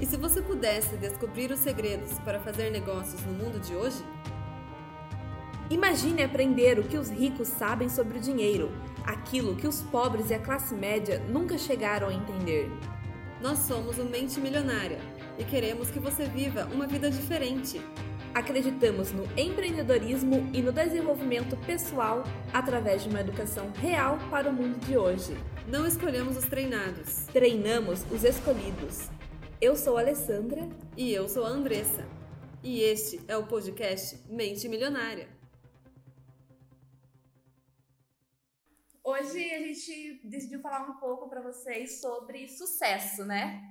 E se você pudesse descobrir os segredos para fazer negócios no mundo de hoje? Imagine aprender o que os ricos sabem sobre o dinheiro, aquilo que os pobres e a classe média nunca chegaram a entender. Nós somos o Mente Milionária e queremos que você viva uma vida diferente. Acreditamos no empreendedorismo e no desenvolvimento pessoal através de uma educação real para o mundo de hoje. Não escolhemos os treinados, treinamos os escolhidos. Eu sou a Alessandra e eu sou a Andressa. E este é o podcast Mente Milionária. Hoje a gente decidiu falar um pouco para vocês sobre sucesso, né?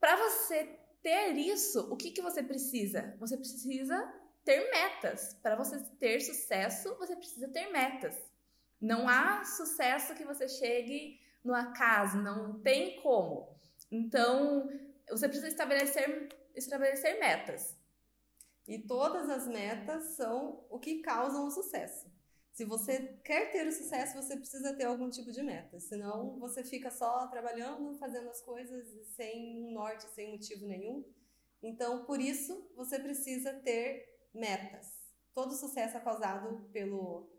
Para você ter isso, o que, que você precisa? Você precisa ter metas. Para você ter sucesso, você precisa ter metas. Não há sucesso que você chegue no acaso, não tem como. Então, você precisa estabelecer, estabelecer metas. E todas as metas são o que causam o sucesso. Se você quer ter o sucesso, você precisa ter algum tipo de meta. Senão você fica só trabalhando, fazendo as coisas sem um norte, sem motivo nenhum. Então, por isso, você precisa ter metas. Todo sucesso é causado pelo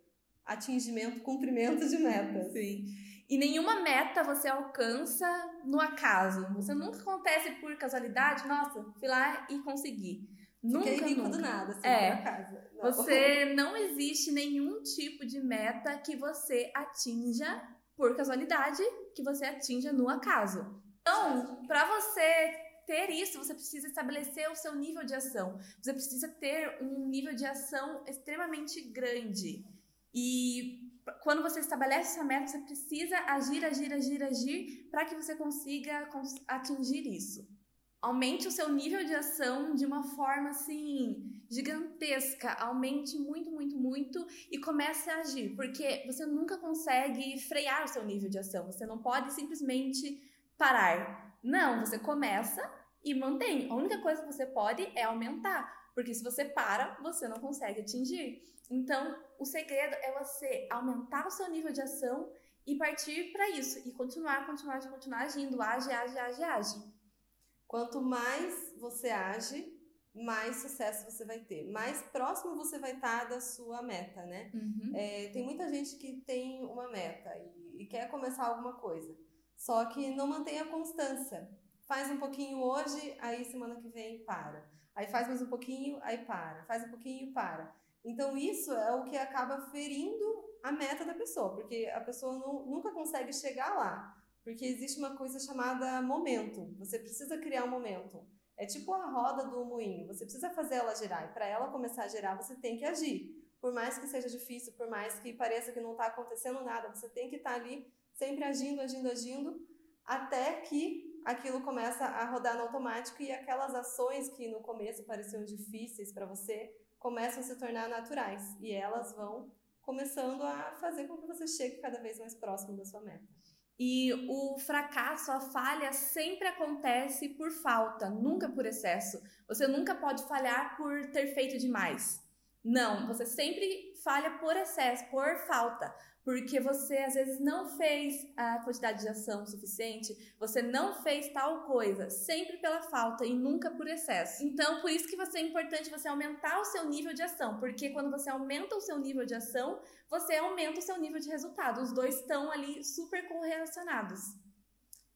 atingimento, cumprimento de metas. Sim. E nenhuma meta você alcança no acaso. Você nunca acontece por casualidade, nossa, fui lá e consegui. Nunca, Fiquei nunca. do nada, assim, é. casa. Não. Você não existe nenhum tipo de meta que você atinja por casualidade, que você atinja no acaso. Então, para você ter isso, você precisa estabelecer o seu nível de ação. Você precisa ter um nível de ação extremamente grande. E quando você estabelece essa meta, você precisa agir, agir, agir, agir para que você consiga atingir isso aumente o seu nível de ação de uma forma assim gigantesca, aumente muito, muito, muito e comece a agir, porque você nunca consegue frear o seu nível de ação, você não pode simplesmente parar. Não, você começa e mantém. A única coisa que você pode é aumentar, porque se você para, você não consegue atingir. Então, o segredo é você aumentar o seu nível de ação e partir para isso e continuar, continuar, continuar agindo, age, age, age, age. Quanto mais você age, mais sucesso você vai ter. Mais próximo você vai estar da sua meta, né? Uhum. É, tem muita gente que tem uma meta e, e quer começar alguma coisa, só que não mantém a constância. Faz um pouquinho hoje, aí semana que vem para. Aí faz mais um pouquinho, aí para. Faz um pouquinho, e para. Então isso é o que acaba ferindo a meta da pessoa, porque a pessoa não, nunca consegue chegar lá. Porque existe uma coisa chamada momento. Você precisa criar um momento. É tipo a roda do moinho. Você precisa fazer ela girar. E para ela começar a girar, você tem que agir. Por mais que seja difícil, por mais que pareça que não está acontecendo nada, você tem que estar tá ali sempre agindo, agindo, agindo, até que aquilo começa a rodar no automático e aquelas ações que no começo pareciam difíceis para você começam a se tornar naturais e elas vão começando a fazer com que você chegue cada vez mais próximo da sua meta. E o fracasso, a falha sempre acontece por falta, nunca por excesso. Você nunca pode falhar por ter feito demais. Não, você sempre falha por excesso, por falta porque você às vezes não fez a quantidade de ação suficiente, você não fez tal coisa, sempre pela falta e nunca por excesso. Então, por isso que você é importante você aumentar o seu nível de ação, porque quando você aumenta o seu nível de ação, você aumenta o seu nível de resultado. Os dois estão ali super correlacionados.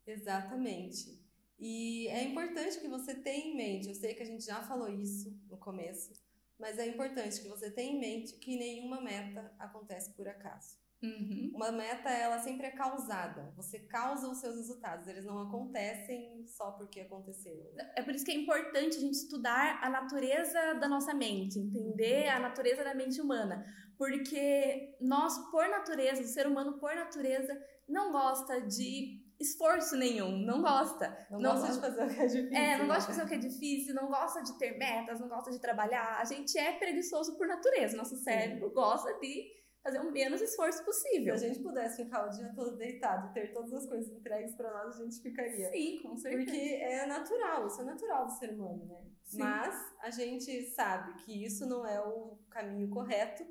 Exatamente. E é importante que você tenha em mente, eu sei que a gente já falou isso no começo, mas é importante que você tenha em mente que nenhuma meta acontece por acaso. Uhum. Uma meta, ela sempre é causada. Você causa os seus resultados. Eles não acontecem só porque aconteceram. É por isso que é importante a gente estudar a natureza da nossa mente, entender a natureza da mente humana. Porque nós, por natureza, o ser humano, por natureza, não gosta de esforço nenhum, não gosta. Não, não gosta de fazer o que é difícil. É, não gosta de fazer o que é difícil, não gosta de ter metas, não gosta de trabalhar. A gente é preguiçoso por natureza. Nosso cérebro Sim. gosta de fazer o menos esforço possível. Se a gente pudesse ficar o dia todo deitado ter todas as coisas entregues para nós, a gente ficaria. Sim, com certeza. Porque é natural, isso é natural do ser humano, né? Sim. Mas a gente sabe que isso não é o caminho correto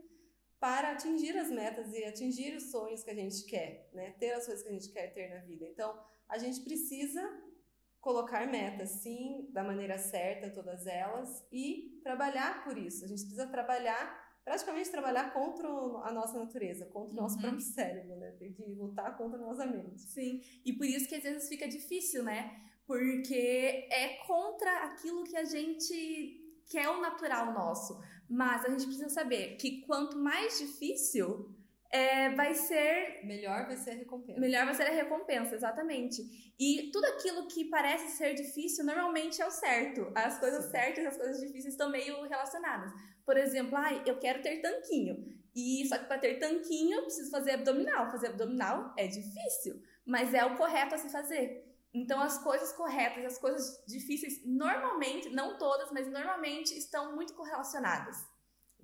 para atingir as metas e atingir os sonhos que a gente quer, né? Ter as coisas que a gente quer ter na vida. Então, a gente precisa colocar metas, sim, da maneira certa, todas elas, e trabalhar por isso. A gente precisa trabalhar, praticamente trabalhar contra a nossa natureza, contra o nosso uhum. próprio cérebro, né? Tem que lutar contra a nossa mente. Sim, e por isso que às vezes fica difícil, né? Porque é contra aquilo que a gente quer o natural nosso. Mas a gente precisa saber que quanto mais difícil, é, vai ser. Melhor vai ser a recompensa. Melhor vai ser a recompensa, exatamente. E tudo aquilo que parece ser difícil normalmente é o certo. As coisas Sim. certas e as coisas difíceis estão meio relacionadas. Por exemplo, ah, eu quero ter tanquinho. E só que para ter tanquinho, eu preciso fazer abdominal. Fazer abdominal é difícil, mas é o correto a se fazer. Então, as coisas corretas, as coisas difíceis, normalmente, não todas, mas normalmente estão muito correlacionadas.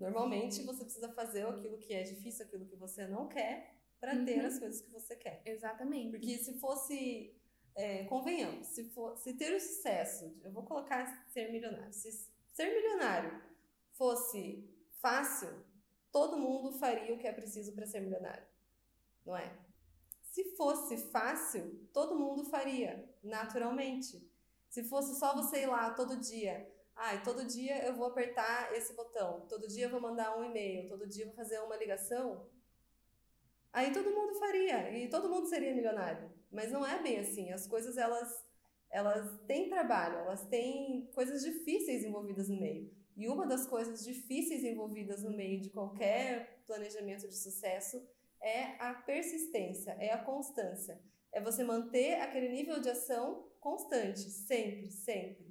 Normalmente você precisa fazer aquilo que é difícil, aquilo que você não quer, para uhum. ter as coisas que você quer. Exatamente. Porque se fosse, é, convenhamos, se, for, se ter o sucesso, eu vou colocar ser milionário, se ser milionário fosse fácil, todo mundo faria o que é preciso para ser milionário, não é? Se fosse fácil, todo mundo faria, naturalmente. Se fosse só você ir lá todo dia, ah, todo dia eu vou apertar esse botão, todo dia eu vou mandar um e-mail, todo dia eu vou fazer uma ligação. Aí todo mundo faria e todo mundo seria milionário. Mas não é bem assim. As coisas elas elas têm trabalho, elas têm coisas difíceis envolvidas no meio. E uma das coisas difíceis envolvidas no meio de qualquer planejamento de sucesso é a persistência, é a constância. É você manter aquele nível de ação constante, sempre, sempre.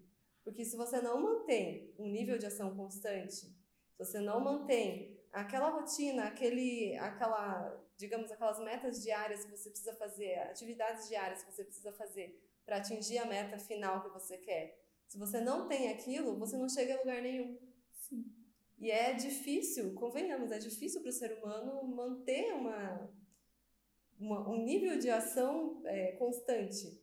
Porque se você não mantém um nível de ação constante, se você não mantém aquela rotina, aquele, aquela, digamos, aquelas metas diárias que você precisa fazer, atividades diárias que você precisa fazer para atingir a meta final que você quer. Se você não tem aquilo, você não chega a lugar nenhum. Sim. E é difícil, convenhamos, é difícil para o ser humano manter uma, uma, um nível de ação é, constante,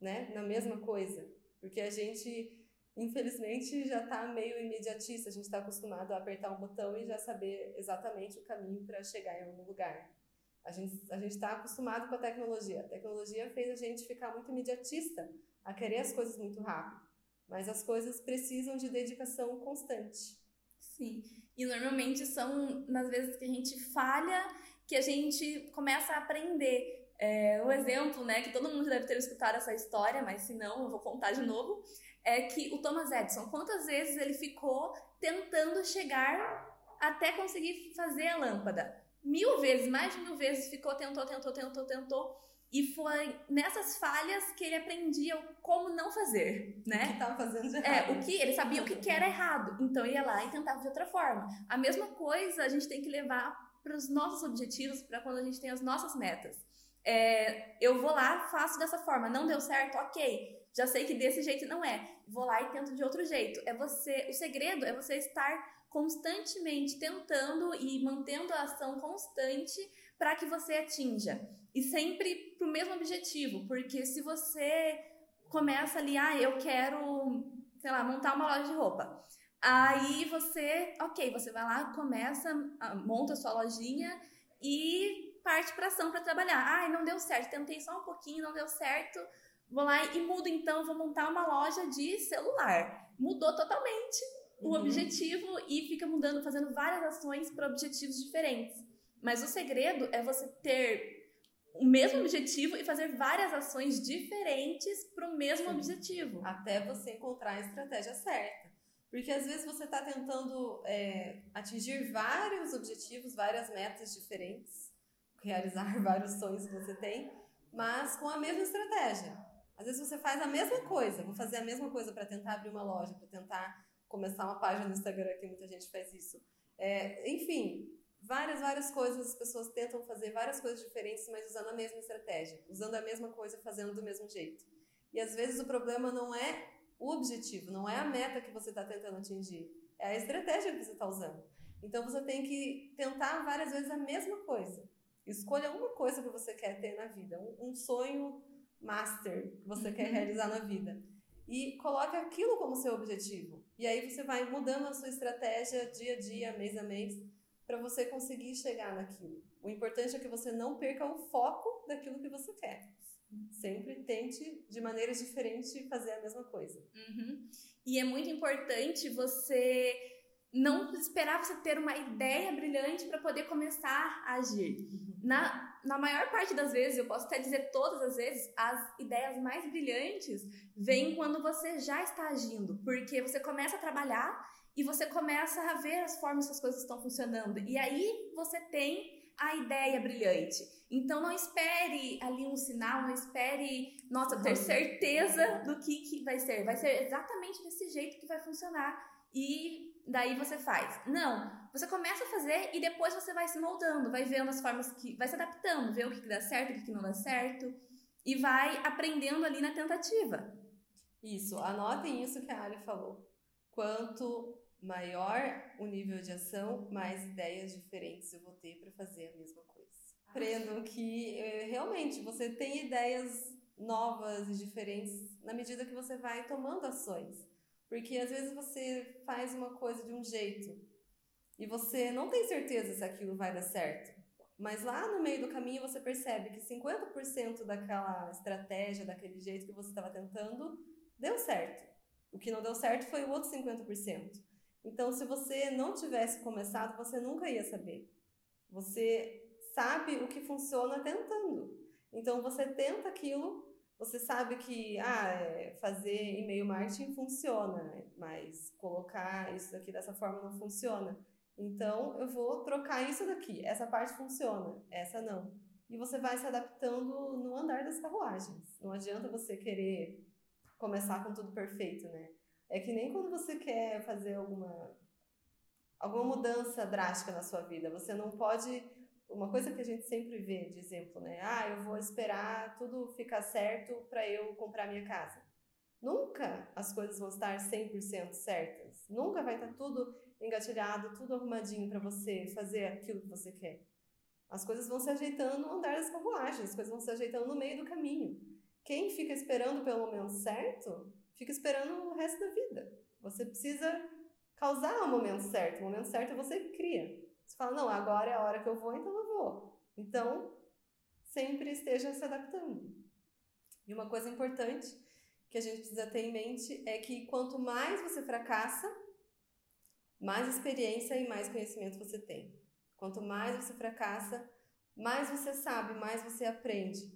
né, na mesma coisa, porque a gente infelizmente já está meio imediatista, a gente está acostumado a apertar um botão e já saber exatamente o caminho para chegar em algum lugar. A gente a está acostumado com a tecnologia. A tecnologia fez a gente ficar muito imediatista, a querer as coisas muito rápido. Mas as coisas precisam de dedicação constante. Sim. E normalmente são nas vezes que a gente falha que a gente começa a aprender. É, um exemplo, né, que todo mundo deve ter escutado essa história, mas se não, eu vou contar de novo é que o Thomas Edison, quantas vezes ele ficou tentando chegar até conseguir fazer a lâmpada? Mil vezes, mais de mil vezes ficou, tentou, tentou, tentou, tentou. E foi nessas falhas que ele aprendia como não fazer, né? O que estava fazendo de errado. É, o que ele sabia o que, que era errado. Então ia lá e tentava de outra forma. A mesma coisa a gente tem que levar para os nossos objetivos, para quando a gente tem as nossas metas. É, eu vou lá, faço dessa forma, não deu certo, ok. Já sei que desse jeito não é. Vou lá e tento de outro jeito. É você, o segredo é você estar constantemente tentando e mantendo a ação constante para que você atinja. E sempre para o mesmo objetivo, porque se você começa ali, ah, eu quero, sei lá, montar uma loja de roupa. Aí você, ok, você vai lá, começa, ah, monta a sua lojinha e parte para ação para trabalhar. Ai, não deu certo, tentei só um pouquinho, não deu certo Vou lá e mudo então, vou montar uma loja de celular. Mudou totalmente o uhum. objetivo e fica mudando, fazendo várias ações para objetivos diferentes. Mas o segredo é você ter o mesmo objetivo e fazer várias ações diferentes para o mesmo objetivo. Até você encontrar a estratégia certa. Porque às vezes você está tentando é, atingir vários objetivos, várias metas diferentes, realizar vários sonhos que você tem, mas com a mesma estratégia. Às vezes você faz a mesma coisa, vou fazer a mesma coisa para tentar abrir uma loja, para tentar começar uma página no Instagram, que muita gente faz isso. É, enfim, várias, várias coisas, as pessoas tentam fazer várias coisas diferentes, mas usando a mesma estratégia, usando a mesma coisa, fazendo do mesmo jeito. E às vezes o problema não é o objetivo, não é a meta que você está tentando atingir, é a estratégia que você está usando. Então você tem que tentar várias vezes a mesma coisa. Escolha uma coisa que você quer ter na vida, um, um sonho master que você quer uhum. realizar na vida. E coloque aquilo como seu objetivo. E aí você vai mudando a sua estratégia dia a dia, mês a mês, para você conseguir chegar naquilo. O importante é que você não perca o foco daquilo que você quer. Sempre tente, de maneiras diferentes, fazer a mesma coisa. Uhum. E é muito importante você não esperar você ter uma ideia brilhante para poder começar a agir. Uhum. Na, na maior parte das vezes, eu posso até dizer todas as vezes, as ideias mais brilhantes vêm quando você já está agindo, porque você começa a trabalhar e você começa a ver as formas que as coisas estão funcionando. E aí você tem a ideia brilhante. Então não espere ali um sinal, não espere, nossa, ter certeza do que, que vai ser. Vai ser exatamente desse jeito que vai funcionar. E daí você faz. Não, você começa a fazer e depois você vai se moldando, vai vendo as formas que. vai se adaptando, ver o que, que dá certo, o que, que não dá certo. E vai aprendendo ali na tentativa. Isso, anotem isso que a Ali falou. Quanto maior o nível de ação, mais ideias diferentes eu vou ter para fazer a mesma coisa. Aprendam que eh, realmente você tem ideias novas e diferentes na medida que você vai tomando ações. Porque às vezes você faz uma coisa de um jeito e você não tem certeza se aquilo vai dar certo. Mas lá no meio do caminho você percebe que 50% daquela estratégia, daquele jeito que você estava tentando, deu certo. O que não deu certo foi o outro 50%. Então, se você não tivesse começado, você nunca ia saber. Você sabe o que funciona tentando. Então, você tenta aquilo, você sabe que ah, é, fazer e-mail marketing funciona, mas colocar isso daqui dessa forma não funciona. Então, eu vou trocar isso daqui. Essa parte funciona, essa não. E você vai se adaptando no andar das carruagens. Não adianta você querer começar com tudo perfeito, né? É que nem quando você quer fazer alguma alguma mudança drástica na sua vida, você não pode uma coisa que a gente sempre vê de exemplo, né? Ah, eu vou esperar tudo ficar certo para eu comprar minha casa. Nunca as coisas vão estar 100% certas. Nunca vai estar tudo engatilhado, tudo arrumadinho para você fazer aquilo que você quer. As coisas vão se ajeitando no andar das carruagens, as coisas vão se ajeitando no meio do caminho. Quem fica esperando pelo momento certo fica esperando o resto da vida. Você precisa causar o momento certo. O momento certo você cria. Você fala, não, agora é a hora que eu vou, então eu vou. Então, sempre esteja se adaptando. E uma coisa importante que a gente precisa ter em mente é que quanto mais você fracassa, mais experiência e mais conhecimento você tem. Quanto mais você fracassa, mais você sabe, mais você aprende.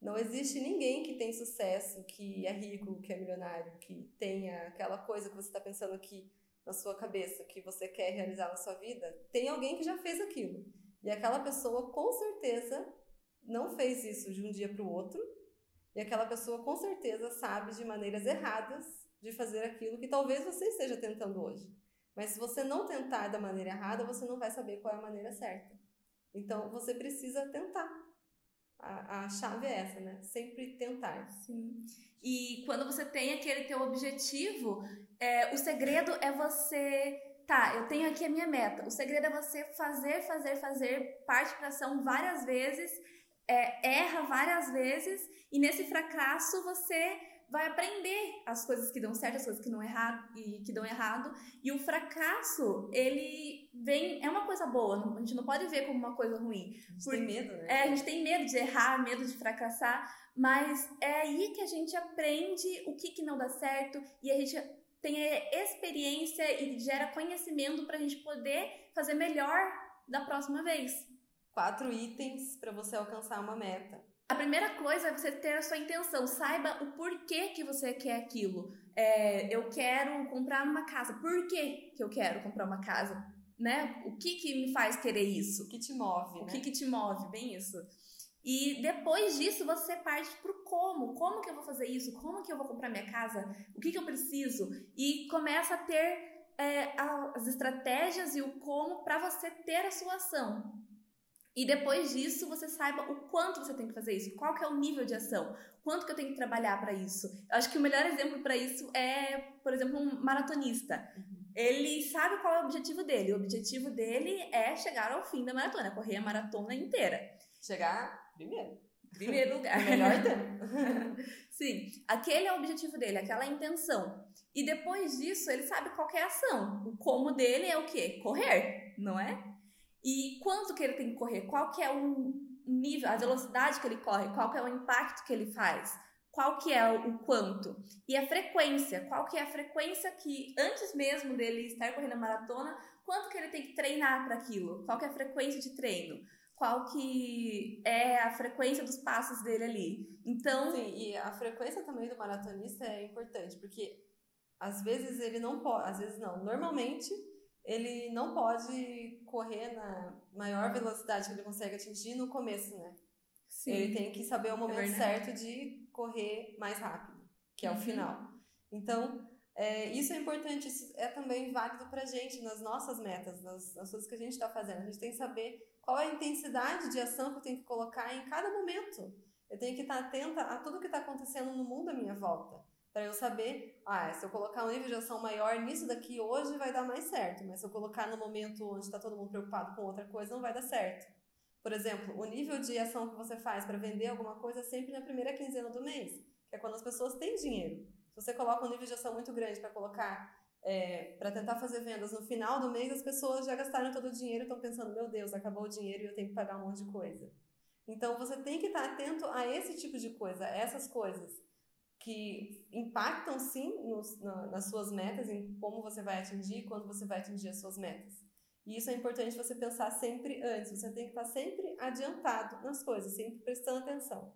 Não existe ninguém que tem sucesso, que é rico, que é milionário, que tenha aquela coisa que você está pensando aqui na sua cabeça, que você quer realizar na sua vida. Tem alguém que já fez aquilo. E aquela pessoa, com certeza, não fez isso de um dia para o outro. E aquela pessoa, com certeza, sabe de maneiras erradas de fazer aquilo que talvez você esteja tentando hoje. Mas se você não tentar da maneira errada, você não vai saber qual é a maneira certa. Então, você precisa tentar. A, a chave é essa, né? Sempre tentar. Sim. E quando você tem aquele teu objetivo, é, o segredo é você. Tá, eu tenho aqui a minha meta. O segredo é você fazer, fazer, fazer, parte para ação várias vezes, é, erra várias vezes, e nesse fracasso você vai aprender as coisas que dão certo, as coisas que não errado e que dão errado. E o fracasso, ele vem é uma coisa boa, a gente não pode ver como uma coisa ruim. A gente Por, tem medo, né? É, a gente tem medo de errar, medo de fracassar, mas é aí que a gente aprende o que que não dá certo e a gente tem experiência e gera conhecimento para a gente poder fazer melhor da próxima vez. Quatro itens para você alcançar uma meta. A primeira coisa é você ter a sua intenção, saiba o porquê que você quer aquilo. É, eu quero comprar uma casa. Por que, que eu quero comprar uma casa? Né? O que, que me faz querer isso? O que te move? O né? que, que te move? Bem isso. E depois disso você parte pro como. Como que eu vou fazer isso? Como que eu vou comprar minha casa? O que, que eu preciso? E começa a ter é, as estratégias e o como para você ter a sua ação. E depois disso, você saiba o quanto você tem que fazer isso, qual que é o nível de ação, quanto que eu tenho que trabalhar para isso. Eu acho que o melhor exemplo para isso é, por exemplo, um maratonista. Uhum. Ele sabe qual é o objetivo dele. O objetivo dele é chegar ao fim da maratona, correr a maratona inteira. Chegar primeiro. Primeiro lugar. melhor tempo. Sim, aquele é o objetivo dele, aquela é a intenção. E depois disso, ele sabe qual é a ação. O como dele é o quê? Correr, não é? E quanto que ele tem que correr? Qual que é um, nível, a velocidade que ele corre, qual que é o impacto que ele faz, qual que é o quanto? E a frequência, qual que é a frequência que antes mesmo dele estar correndo a maratona, quanto que ele tem que treinar para aquilo, qual que é a frequência de treino, qual que é a frequência dos passos dele ali. Então, sim, e a frequência também do maratonista é importante, porque às vezes ele não pode, às vezes não, normalmente ele não pode correr na maior velocidade que ele consegue atingir no começo, né? Sim. Ele tem que saber o é momento é certo de correr mais rápido, que é o uhum. final. Então, é, isso é importante, isso é também válido pra gente nas nossas metas, nas, nas coisas que a gente está fazendo. A gente tem que saber qual é a intensidade de ação que eu tenho que colocar em cada momento. Eu tenho que estar atenta a tudo que está acontecendo no mundo à minha volta para eu saber, ah, se eu colocar um nível de ação maior nisso daqui hoje vai dar mais certo, mas se eu colocar no momento onde está todo mundo preocupado com outra coisa não vai dar certo. Por exemplo, o nível de ação que você faz para vender alguma coisa é sempre na primeira quinzena do mês, que é quando as pessoas têm dinheiro. Se você coloca um nível de ação muito grande para colocar, é, para tentar fazer vendas no final do mês, as pessoas já gastaram todo o dinheiro e estão pensando, meu Deus, acabou o dinheiro e eu tenho que pagar um monte de coisa. Então você tem que estar atento a esse tipo de coisa, a essas coisas que impactam sim nos, na, nas suas metas, em como você vai atingir, quando você vai atingir as suas metas. E isso é importante você pensar sempre antes. Você tem que estar sempre adiantado nas coisas, sempre prestando atenção.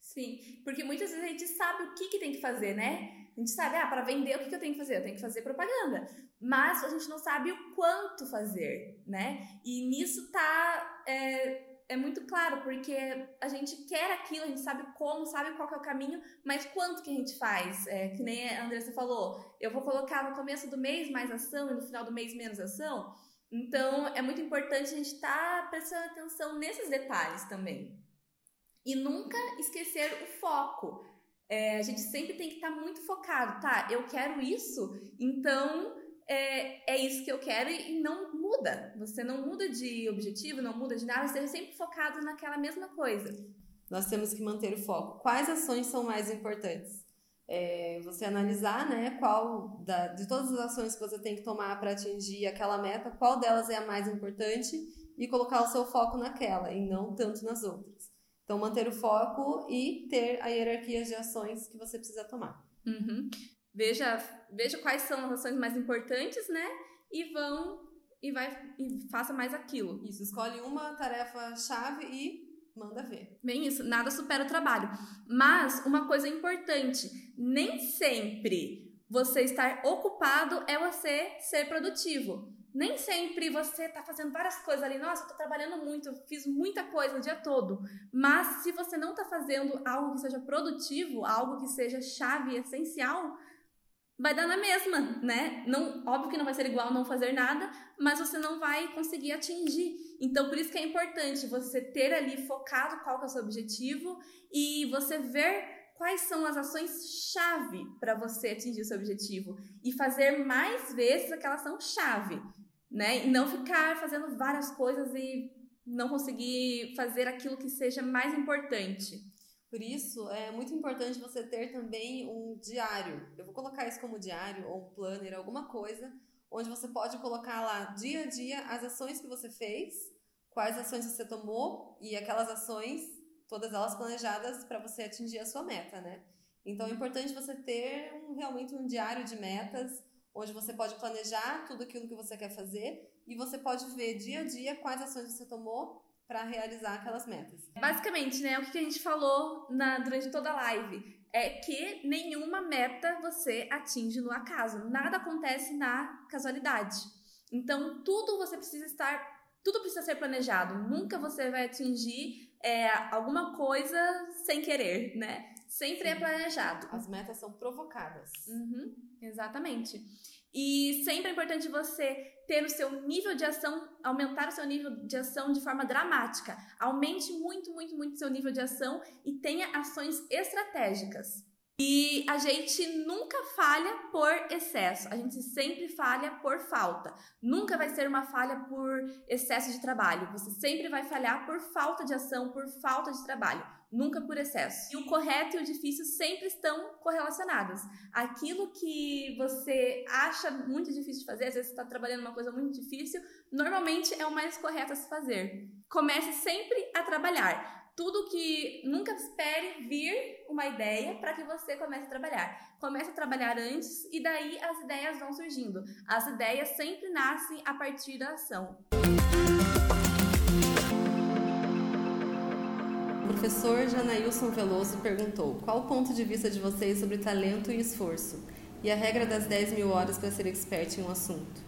Sim, porque muitas vezes a gente sabe o que, que tem que fazer, né? A gente sabe, ah, para vender, o que, que eu tenho que fazer? Eu tenho que fazer propaganda. Mas a gente não sabe o quanto fazer, né? E nisso tá. É, é muito claro, porque a gente quer aquilo, a gente sabe como, sabe qual é o caminho, mas quanto que a gente faz? É, que nem a Andressa falou, eu vou colocar no começo do mês mais ação e no final do mês menos ação. Então, é muito importante a gente estar tá prestando atenção nesses detalhes também. E nunca esquecer o foco. É, a gente sempre tem que estar tá muito focado, tá? Eu quero isso, então é, é isso que eu quero e, não muda. Você não muda de objetivo, não muda de nada, você esteja sempre focado naquela mesma coisa. Nós temos que manter o foco. Quais ações são mais importantes? É, você analisar, né, qual da, de todas as ações que você tem que tomar para atingir aquela meta, qual delas é a mais importante e colocar o seu foco naquela e não tanto nas outras. Então, manter o foco e ter a hierarquia de ações que você precisa tomar. Uhum veja, veja quais são as ações mais importantes, né? E vão e vai e faça mais aquilo. Isso, escolhe uma tarefa chave e manda ver. Bem isso, nada supera o trabalho. Mas uma coisa importante, nem sempre você estar ocupado é você ser produtivo. Nem sempre você tá fazendo várias coisas ali, nossa, eu tô trabalhando muito, fiz muita coisa o dia todo. Mas se você não tá fazendo algo que seja produtivo, algo que seja chave essencial, vai dar na mesma, né? Não, óbvio que não vai ser igual não fazer nada, mas você não vai conseguir atingir. Então, por isso que é importante você ter ali focado qual é o seu objetivo e você ver quais são as ações chave para você atingir o seu objetivo e fazer mais vezes aquela ação chave, né? E não ficar fazendo várias coisas e não conseguir fazer aquilo que seja mais importante. Por isso, é muito importante você ter também um diário. Eu vou colocar isso como diário ou um planner, alguma coisa, onde você pode colocar lá dia a dia as ações que você fez, quais ações você tomou e aquelas ações, todas elas planejadas para você atingir a sua meta, né? Então é importante você ter um, realmente um diário de metas, onde você pode planejar tudo aquilo que você quer fazer e você pode ver dia a dia quais ações você tomou para realizar aquelas metas. Basicamente, né, o que a gente falou na, durante toda a live é que nenhuma meta você atinge no acaso, nada acontece na casualidade. Então, tudo você precisa estar, tudo precisa ser planejado. Nunca você vai atingir é, alguma coisa sem querer, né? Sempre é Sim. é planejado. As metas são provocadas. Uhum, exatamente. E sempre é importante você ter o seu nível de ação, aumentar o seu nível de ação de forma dramática. Aumente muito, muito, muito seu nível de ação e tenha ações estratégicas. E a gente nunca falha por excesso, a gente sempre falha por falta. Nunca vai ser uma falha por excesso de trabalho. Você sempre vai falhar por falta de ação, por falta de trabalho. Nunca por excesso. E o correto e o difícil sempre estão correlacionados. Aquilo que você acha muito difícil de fazer, às vezes você está trabalhando uma coisa muito difícil, normalmente é o mais correto a se fazer. Comece sempre a trabalhar tudo que nunca espere vir uma ideia para que você comece a trabalhar. Comece a trabalhar antes e daí as ideias vão surgindo. As ideias sempre nascem a partir da ação. Professor Janailson Veloso perguntou: qual o ponto de vista de vocês sobre talento e esforço? E a regra das 10 mil horas para ser expert em um assunto?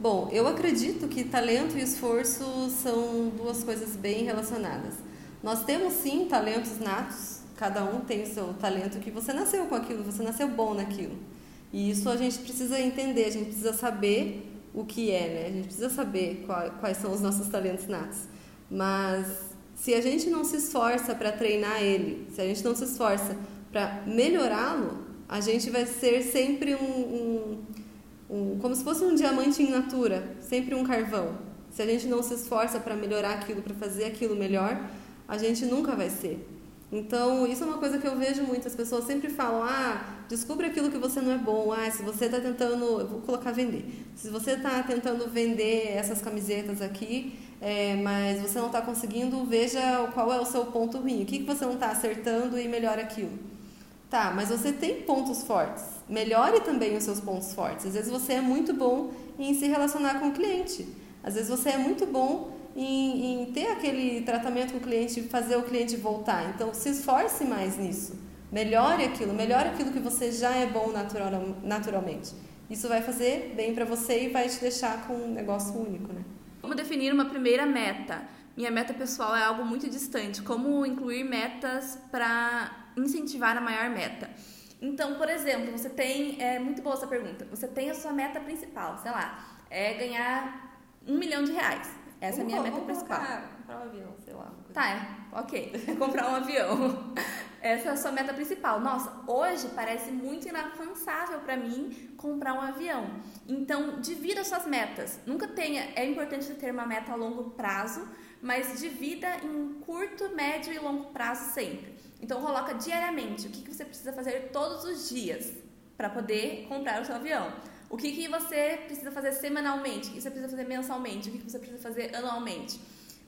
Bom, eu acredito que talento e esforço são duas coisas bem relacionadas. Nós temos sim talentos natos, cada um tem o seu talento que você nasceu com aquilo, você nasceu bom naquilo. E isso a gente precisa entender, a gente precisa saber o que é, né? A gente precisa saber quais são os nossos talentos natos. Mas se a gente não se esforça para treinar ele, se a gente não se esforça para melhorá-lo, a gente vai ser sempre um, um um, como se fosse um diamante em natura, sempre um carvão. Se a gente não se esforça para melhorar aquilo, para fazer aquilo melhor, a gente nunca vai ser. Então, isso é uma coisa que eu vejo muito. As pessoas sempre falam: ah, descubra aquilo que você não é bom. Ah, se você está tentando. Eu vou colocar vender. Se você está tentando vender essas camisetas aqui, é, mas você não está conseguindo, veja qual é o seu ponto ruim. O que, que você não está acertando e melhore aquilo. Tá, mas você tem pontos fortes. Melhore também os seus pontos fortes. Às vezes você é muito bom em se relacionar com o cliente. Às vezes você é muito bom em, em ter aquele tratamento com o cliente fazer o cliente voltar. Então, se esforce mais nisso. Melhore aquilo, melhore aquilo que você já é bom natural, naturalmente. Isso vai fazer bem para você e vai te deixar com um negócio único, né? Como definir uma primeira meta? Minha meta pessoal é algo muito distante. Como incluir metas para incentivar a maior meta. Então, por exemplo, você tem. É muito boa essa pergunta. Você tem a sua meta principal, sei lá, é ganhar um milhão de reais. Essa é a minha meta principal. Avião, sei lá. Tá, é, ok. comprar um avião. Essa é a sua meta principal. Nossa, hoje parece muito inalcançável para mim comprar um avião. Então, divida suas metas. Nunca tenha. É importante ter uma meta a longo prazo, mas divida em curto, médio e longo prazo sempre. Então coloca diariamente o que, que você precisa fazer todos os dias para poder comprar o seu avião. O que, que você precisa fazer semanalmente, o que você precisa fazer mensalmente, o que, que você precisa fazer anualmente.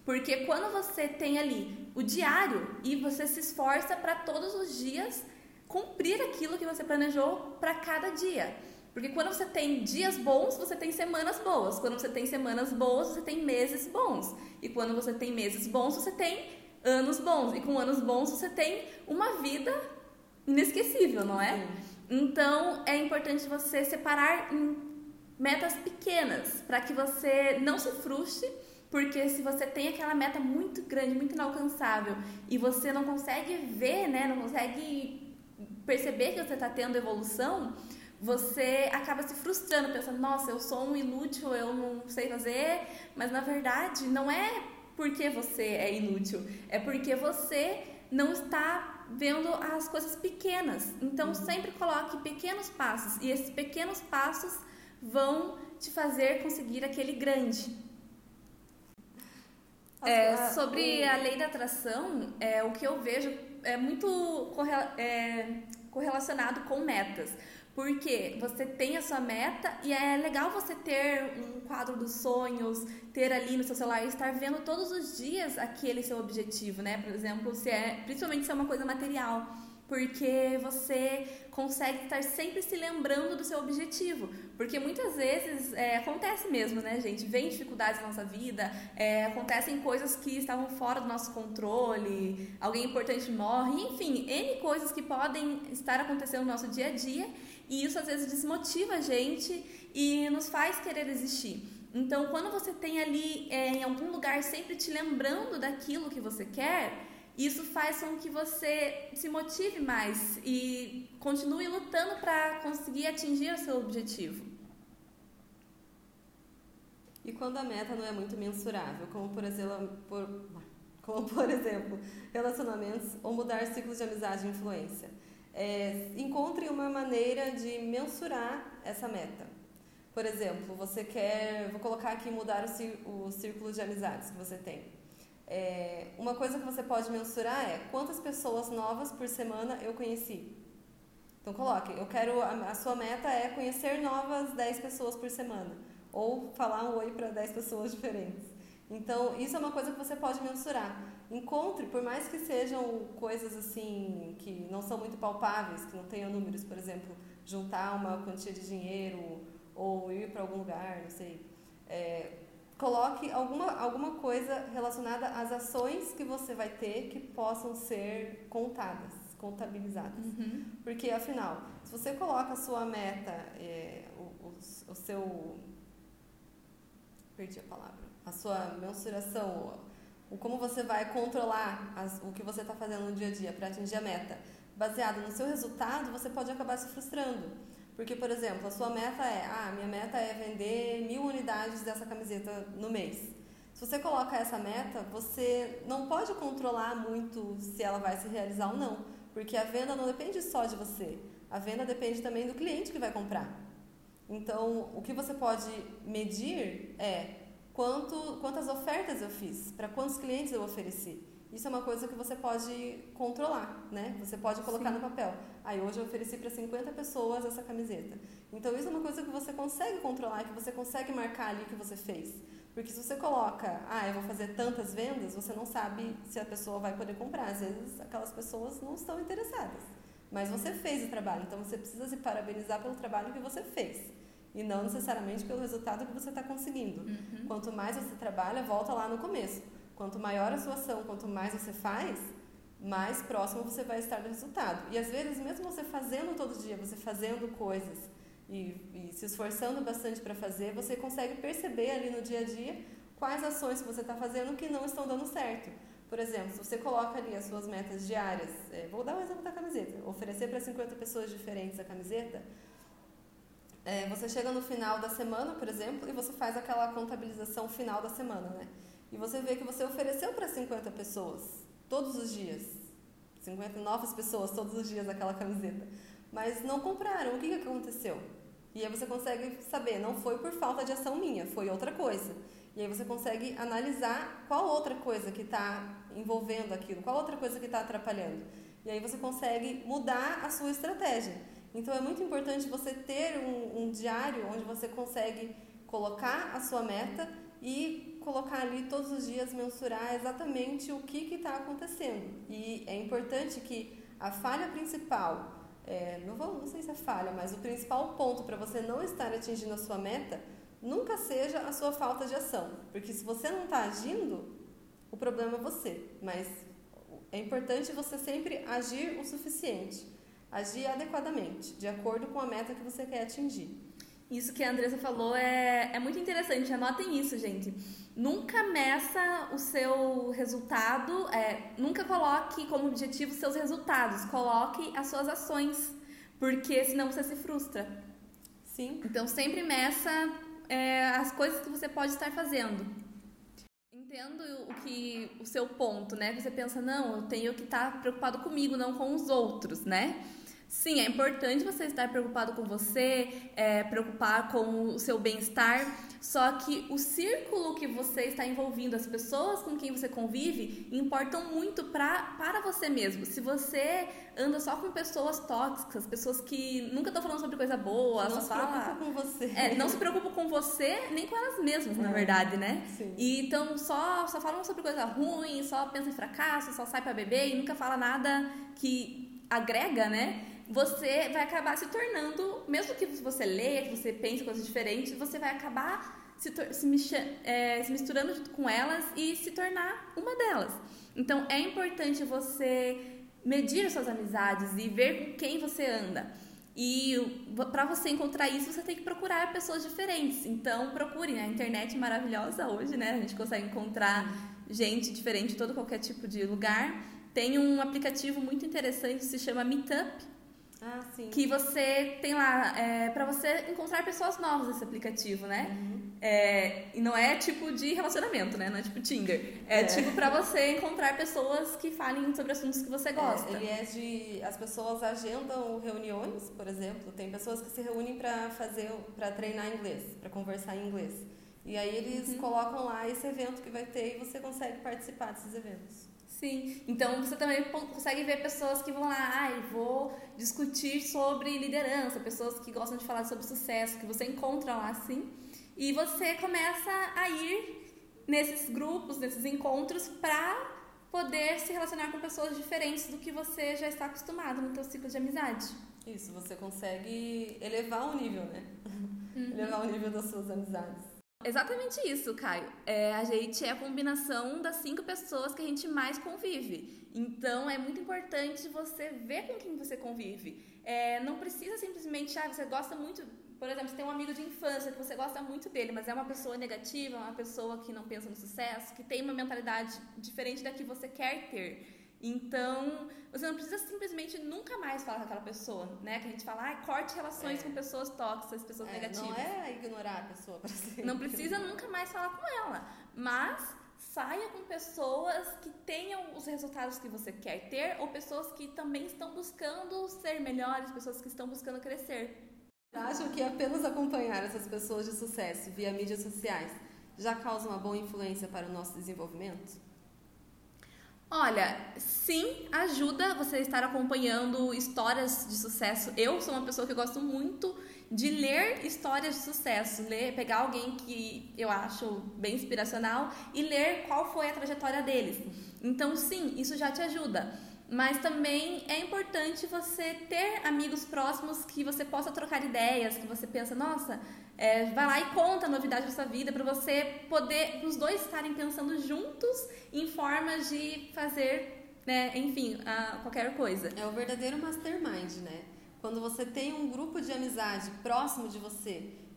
Porque quando você tem ali o diário e você se esforça para todos os dias cumprir aquilo que você planejou para cada dia. Porque quando você tem dias bons, você tem semanas boas. Quando você tem semanas boas, você tem meses bons. E quando você tem meses bons, você tem anos bons. E com anos bons você tem uma vida inesquecível, não é? Então é importante você separar em metas pequenas para que você não se frustre, porque se você tem aquela meta muito grande, muito inalcançável e você não consegue ver, né, não consegue perceber que você está tendo evolução, você acaba se frustrando, pensando, nossa, eu sou um inútil, eu não sei fazer, mas na verdade não é porque você é inútil, é porque você não está vendo as coisas pequenas. Então uhum. sempre coloque pequenos passos e esses pequenos passos vão te fazer conseguir aquele grande. É, sobre a lei da atração, é, o que eu vejo é muito é, correlacionado com metas. Porque você tem a sua meta e é legal você ter um quadro dos sonhos, ter ali no seu celular e estar vendo todos os dias aquele seu objetivo, né? Por exemplo, se é, principalmente se é uma coisa material porque você consegue estar sempre se lembrando do seu objetivo. Porque muitas vezes é, acontece mesmo, né, gente? Vem dificuldades na nossa vida, é, acontecem coisas que estavam fora do nosso controle, alguém importante morre, enfim, N coisas que podem estar acontecendo no nosso dia a dia e isso às vezes desmotiva a gente e nos faz querer existir. Então, quando você tem ali é, em algum lugar sempre te lembrando daquilo que você quer, isso faz com que você se motive mais e continue lutando para conseguir atingir o seu objetivo. E quando a meta não é muito mensurável, como por exemplo, por, como por exemplo relacionamentos ou mudar ciclos de amizade e influência, é, encontre uma maneira de mensurar essa meta. Por exemplo, você quer, vou colocar aqui mudar o, o círculo de amizades que você tem. É, uma coisa que você pode mensurar é quantas pessoas novas por semana eu conheci. Então coloque, eu quero a, a sua meta é conhecer novas 10 pessoas por semana ou falar um oi para 10 pessoas diferentes. Então, isso é uma coisa que você pode mensurar. Encontre, por mais que sejam coisas assim que não são muito palpáveis, que não tenham números, por exemplo, juntar uma quantia de dinheiro ou ir para algum lugar, não sei. É, coloque alguma, alguma coisa relacionada às ações que você vai ter que possam ser contadas, contabilizadas. Uhum. Porque, afinal, se você coloca a sua meta, é, o, o, o seu. Perdi a palavra. A sua mensuração, o como você vai controlar as, o que você está fazendo no dia a dia para atingir a meta, baseado no seu resultado, você pode acabar se frustrando. Porque, por exemplo, a sua meta é, ah, minha meta é vender mil unidades dessa camiseta no mês. Se você coloca essa meta, você não pode controlar muito se ela vai se realizar ou não, porque a venda não depende só de você. A venda depende também do cliente que vai comprar. Então, o que você pode medir é quanto, quantas ofertas eu fiz, para quantos clientes eu ofereci. Isso é uma coisa que você pode controlar, né? Você pode colocar Sim. no papel. Aí ah, hoje eu ofereci para 50 pessoas essa camiseta. Então isso é uma coisa que você consegue controlar, que você consegue marcar ali o que você fez. Porque se você coloca, ah, eu vou fazer tantas vendas, você não sabe se a pessoa vai poder comprar. Às vezes aquelas pessoas não estão interessadas. Mas você fez o trabalho, então você precisa se parabenizar pelo trabalho que você fez. E não necessariamente pelo resultado que você está conseguindo. Uhum. Quanto mais você trabalha, volta lá no começo Quanto maior a sua ação, quanto mais você faz, mais próximo você vai estar do resultado. E às vezes, mesmo você fazendo todo dia, você fazendo coisas e, e se esforçando bastante para fazer, você consegue perceber ali no dia a dia quais ações que você está fazendo que não estão dando certo. Por exemplo, se você coloca ali as suas metas diárias, é, vou dar um exemplo da camiseta, oferecer para 50 pessoas diferentes a camiseta, é, você chega no final da semana, por exemplo, e você faz aquela contabilização final da semana, né? E você vê que você ofereceu para 50 pessoas todos os dias. 50 novas pessoas todos os dias aquela camiseta. Mas não compraram. O que, que aconteceu? E aí você consegue saber, não foi por falta de ação minha, foi outra coisa. E aí você consegue analisar qual outra coisa que está envolvendo aquilo, qual outra coisa que está atrapalhando. E aí você consegue mudar a sua estratégia. Então é muito importante você ter um, um diário onde você consegue colocar a sua meta e colocar ali todos os dias, mensurar exatamente o que está acontecendo. E é importante que a falha principal, é, não, vou, não sei se é falha, mas o principal ponto para você não estar atingindo a sua meta nunca seja a sua falta de ação. Porque se você não está agindo, o problema é você. Mas é importante você sempre agir o suficiente, agir adequadamente, de acordo com a meta que você quer atingir. Isso que a Andressa falou é, é muito interessante, anotem isso, gente. Nunca meça o seu resultado, é, nunca coloque como objetivo seus resultados, coloque as suas ações, porque senão você se frustra. Sim. Então sempre meça é, as coisas que você pode estar fazendo. Entendo o que o seu ponto, né? Você pensa, não, eu tenho que estar preocupado comigo, não com os outros, né? Sim, é importante você estar preocupado com você, é, preocupar com o seu bem-estar, só que o círculo que você está envolvendo, as pessoas com quem você convive, importam muito pra, para você mesmo. Se você anda só com pessoas tóxicas, pessoas que nunca estão falando sobre coisa boa, não só se fala... preocupa com você. É, não se preocupa com você, nem com elas mesmas, na verdade, né? Sim. E, então só, só falam sobre coisa ruim, só pensa em fracasso, só sai para beber e nunca fala nada que agrega, né? Você vai acabar se tornando, mesmo que você leia, que você pense coisas diferentes, você vai acabar se, se, é, se misturando com elas e se tornar uma delas. Então é importante você medir as suas amizades e ver com quem você anda. E para você encontrar isso, você tem que procurar pessoas diferentes. Então procure, né? a internet é maravilhosa hoje, né? A gente consegue encontrar gente diferente em todo qualquer tipo de lugar. Tem um aplicativo muito interessante se chama Meetup, ah, sim. Que você tem lá, é, para você encontrar pessoas novas nesse aplicativo, né? Uhum. É, e não é tipo de relacionamento, né? Não é tipo Tinder. É, é. tipo para você encontrar pessoas que falem sobre assuntos que você gosta. ele é de. As pessoas agendam reuniões, por exemplo. Tem pessoas que se reúnem para fazer, para treinar inglês, para conversar em inglês. E aí eles Uhum. colocam lá esse evento que vai ter e você consegue participar desses eventos. Sim, então você também consegue ver pessoas que vão lá, ai, vou discutir sobre liderança, pessoas que gostam de falar sobre sucesso, que você encontra lá assim, e você começa a ir nesses grupos, nesses encontros, pra poder se relacionar com pessoas diferentes do que você já está acostumado no teu ciclo de amizade. Isso, você consegue elevar o nível, né? elevar o nível das suas amizades. Exatamente isso, Caio. É, a gente é a combinação das cinco pessoas que a gente mais convive. Então é muito importante você ver com quem você convive. É, não precisa simplesmente, ah, você gosta muito. Por exemplo, você tem um amigo de infância que você gosta muito dele, mas é uma pessoa negativa, uma pessoa que não pensa no sucesso, que tem uma mentalidade diferente da que você quer ter. Então, você não precisa simplesmente nunca mais falar com aquela pessoa, né? Que a gente fala, ah, corte relações É. com pessoas tóxicas, pessoas É, negativas. não é ignorar a pessoa para sempre. Não precisa nunca mais falar com ela, mas saia com pessoas que tenham os resultados que você quer ter ou pessoas que também estão buscando ser melhores, pessoas que estão buscando crescer. Acham que apenas acompanhar essas pessoas de sucesso via mídias sociais já causa uma boa influência para o nosso desenvolvimento? Olha, sim, ajuda você estar acompanhando histórias de sucesso. Eu sou uma pessoa que gosto muito de ler histórias de sucesso, ler, pegar alguém que eu acho bem inspiracional e ler qual foi a trajetória deles. Então, sim, isso já te ajuda. Mas também é importante você ter amigos próximos que você possa trocar ideias, que você pensa, nossa, é, vai lá e conta a novidade da sua vida para você poder, os dois estarem pensando juntos em formas de fazer, né, enfim, a- qualquer coisa. É o verdadeiro mastermind, né? Quando você tem um grupo de amizade próximo de você,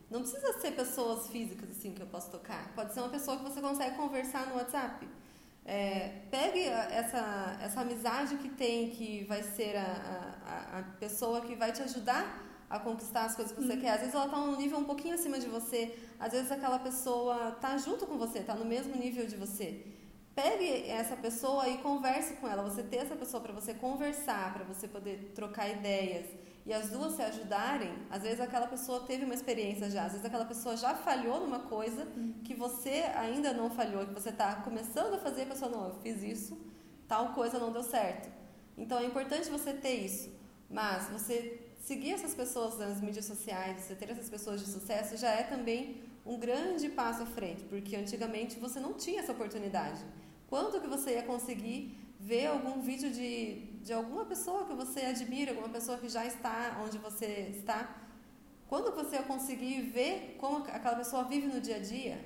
não precisa ser pessoas físicas assim que eu posso tocar. Pode ser uma pessoa que você consegue conversar no WhatsApp. É, pegue essa, essa amizade que tem, que vai ser a, a, a pessoa que vai te ajudar a conquistar as coisas que você quer. Às vezes ela tá num nível um pouquinho acima de você, às vezes aquela pessoa tá junto com você, tá no mesmo nível de você. Pegue essa pessoa e converse com ela. Você ter essa pessoa para você conversar, para você poder trocar ideias e as duas se ajudarem. Às vezes aquela pessoa teve uma experiência já, às vezes aquela pessoa já falhou numa coisa que você ainda não falhou, que você está começando a fazer, a pessoa não, eu fiz isso, tal coisa não deu certo. Então é importante você ter isso, mas você seguir essas pessoas nas mídias sociais, você ter essas pessoas de sucesso já é também um grande passo à frente, porque antigamente você não tinha essa oportunidade. Quando que você ia conseguir ver algum vídeo de, de alguma pessoa que você admira, alguma pessoa que já está onde você está? Quando você conseguir ver como aquela pessoa vive no dia a dia?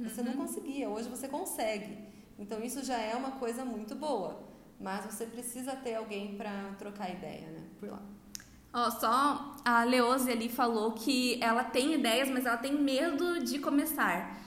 Você não conseguia, hoje você consegue. Então isso já é uma coisa muito boa, mas você precisa ter alguém para trocar ideia, né? Por lá. Ó, só a Leose ali falou que ela tem ideias, mas ela tem medo de começar.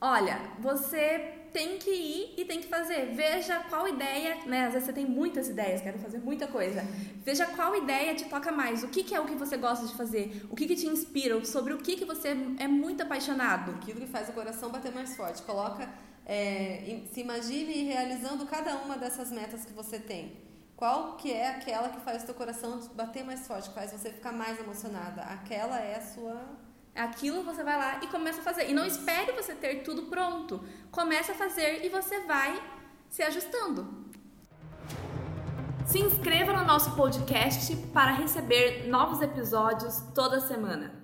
Olha, você tem que ir e tem que fazer. Veja qual ideia, né? Às vezes você tem muitas ideias, quero fazer muita coisa. Veja qual ideia te toca mais. O que, que é o que você gosta de fazer? O que, que te inspira? Sobre o que, que você é muito apaixonado? Aquilo que faz o coração bater mais forte. Coloca, é, se imagine realizando cada uma dessas metas que você tem. Qual que é aquela que faz o teu coração bater mais forte, faz você ficar mais emocionada? Aquela é a sua Aquilo você vai lá e começa a fazer. E não espere você ter tudo pronto. Comece a fazer e você vai se ajustando. Se inscreva no nosso podcast para receber novos episódios toda semana.